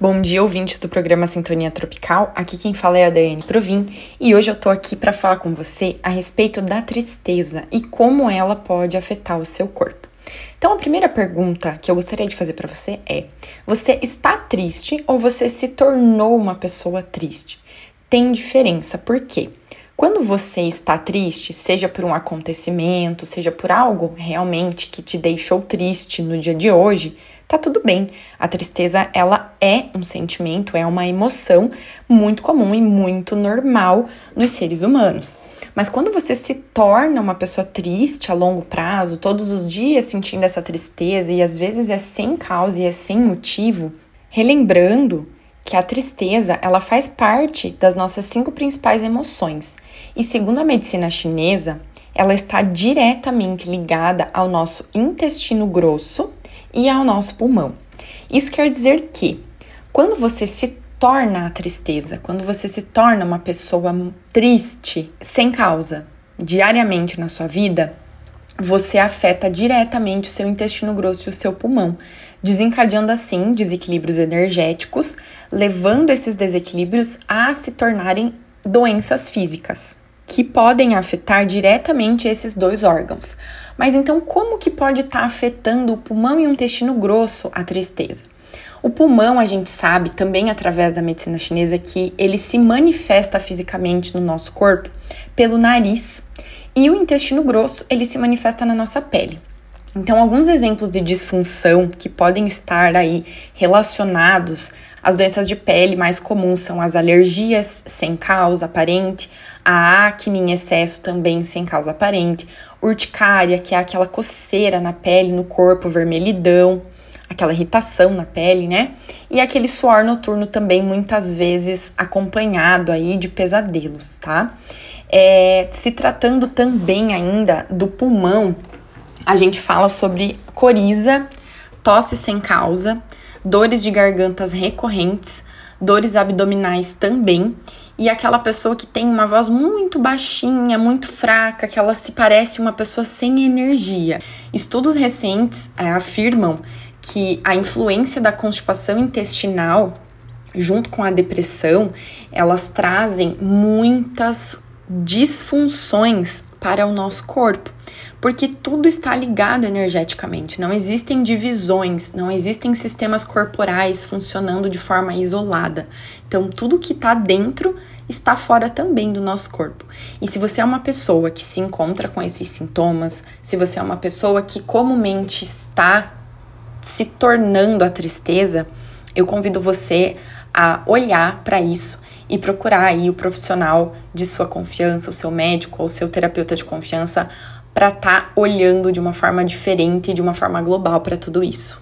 Bom dia, ouvintes do programa Sintonia Tropical. Aqui quem fala é a Daiane Provin e hoje eu tô aqui para falar com você a respeito da tristeza e como ela pode afetar o seu corpo. Então, a primeira pergunta que eu gostaria de fazer para você é: você está triste ou você se tornou uma pessoa triste? Tem diferença, por quê? Quando você está triste, seja por um acontecimento, seja por algo realmente que te deixou triste no dia de hoje, tá tudo bem. A tristeza, ela é um sentimento, é uma emoção muito comum e muito normal nos seres humanos. Mas quando você se torna uma pessoa triste a longo prazo, todos os dias sentindo essa tristeza e às vezes é sem causa e é sem motivo, relembrando que a tristeza ela faz parte das nossas cinco principais emoções. E segundo a medicina chinesa, ela está diretamente ligada ao nosso intestino grosso e ao nosso pulmão. Isso quer dizer que quando você se torna a tristeza, quando você se torna uma pessoa triste sem causa, diariamente na sua vida, você afeta diretamente o seu intestino grosso e o seu pulmão, desencadeando assim desequilíbrios energéticos, levando esses desequilíbrios a se tornarem doenças físicas, que podem afetar diretamente esses dois órgãos. Mas então, como que pode estar tá afetando o pulmão e o intestino grosso a tristeza? O pulmão, a gente sabe também através da medicina chinesa que ele se manifesta fisicamente no nosso corpo pelo nariz e o intestino grosso, ele se manifesta na nossa pele. Então, alguns exemplos de disfunção que podem estar aí relacionados às doenças de pele mais comuns são as alergias sem causa aparente, a acne em excesso também sem causa aparente, urticária, que é aquela coceira na pele, no corpo, vermelhidão, aquela irritação na pele, né? E aquele suor noturno também muitas vezes acompanhado aí de pesadelos, tá? É, se tratando também ainda do pulmão, a gente fala sobre coriza, tosse sem causa, dores de gargantas recorrentes, dores abdominais também, e aquela pessoa que tem uma voz muito baixinha, muito fraca, que ela se parece uma pessoa sem energia. Estudos recentes é, afirmam que a influência da constipação intestinal junto com a depressão, elas trazem muitas disfunções para o nosso corpo, porque tudo está ligado energeticamente, não existem divisões, não existem sistemas corporais funcionando de forma isolada. Então, tudo que está dentro está fora também do nosso corpo. E se você é uma pessoa que se encontra com esses sintomas, se você é uma pessoa que comumente está se tornando a tristeza, eu convido você a olhar para isso e procurar aí o profissional de sua confiança, o seu médico ou o seu terapeuta de confiança, para estar tá olhando de uma forma diferente de uma forma global para tudo isso.